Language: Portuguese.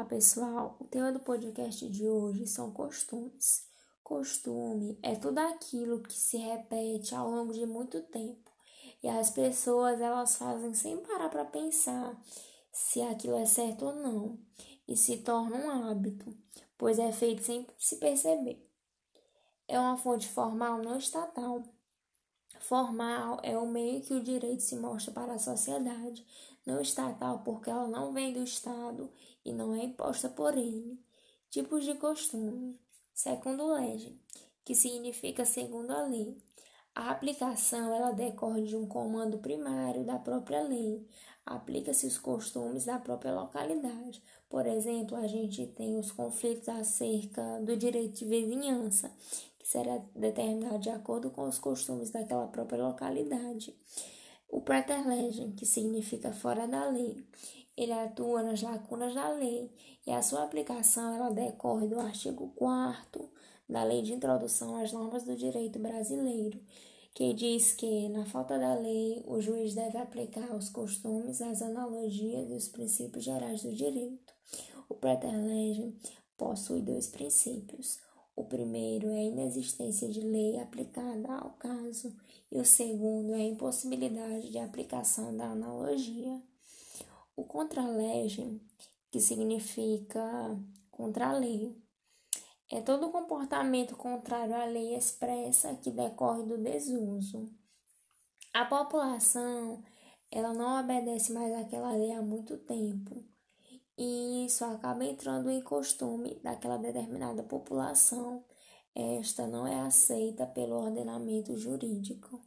Olá, pessoal. O tema do podcast de hoje são costumes. Costume é tudo aquilo que se repete ao longo de muito tempo e as pessoas elas fazem sem parar para pensar se aquilo é certo ou não e se torna um hábito, pois é feito sem se perceber. É uma fonte formal não estatal. Formal é o meio que o direito se mostra para a sociedade, não estatal porque ela não vem do Estado e não é imposta por ele. Tipos de costume. Segundo lege, que significa segundo a lei. A aplicação ela decorre de um comando primário da própria lei. Aplica-se os costumes da própria localidade. Por exemplo, a gente tem os conflitos acerca do direito de vizinhança, que será determinado de acordo com os costumes daquela própria localidade. O praterlegem, que significa fora da lei, ele atua nas lacunas da lei e a sua aplicação ela decorre do artigo 4 da Lei de Introdução às Normas do Direito Brasileiro, que diz que, na falta da lei, o juiz deve aplicar os costumes, as analogias e os princípios gerais do direito. O praterlegem possui dois princípios. O primeiro é a inexistência de lei aplicada ao caso, e o segundo é a impossibilidade de aplicação da analogia. O contralege, que significa contra a lei, é todo comportamento contrário à lei expressa que decorre do desuso. A população, ela não obedece mais àquela lei há muito tempo. E isso acaba entrando em costume daquela determinada população. Esta não é aceita pelo ordenamento jurídico.